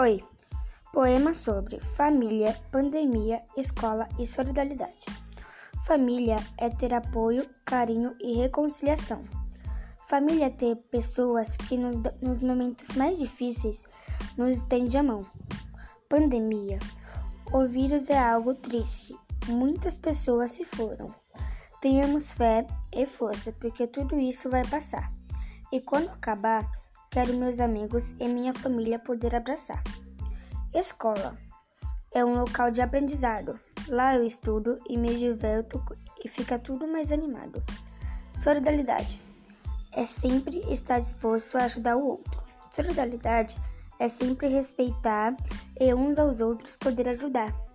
Oi. Poema sobre família, pandemia, escola e solidariedade. Família é ter apoio, carinho e reconciliação. Família é ter pessoas que nos, nos momentos mais difíceis nos estende a mão. Pandemia. O vírus é algo triste. Muitas pessoas se foram. Tenhamos fé e força, porque tudo isso vai passar. E quando acabar, Quero meus amigos e minha família poder abraçar. Escola é um local de aprendizado. Lá eu estudo e me diverto e fica tudo mais animado. Solidariedade é sempre estar disposto a ajudar o outro. Solidariedade é sempre respeitar e uns aos outros poder ajudar.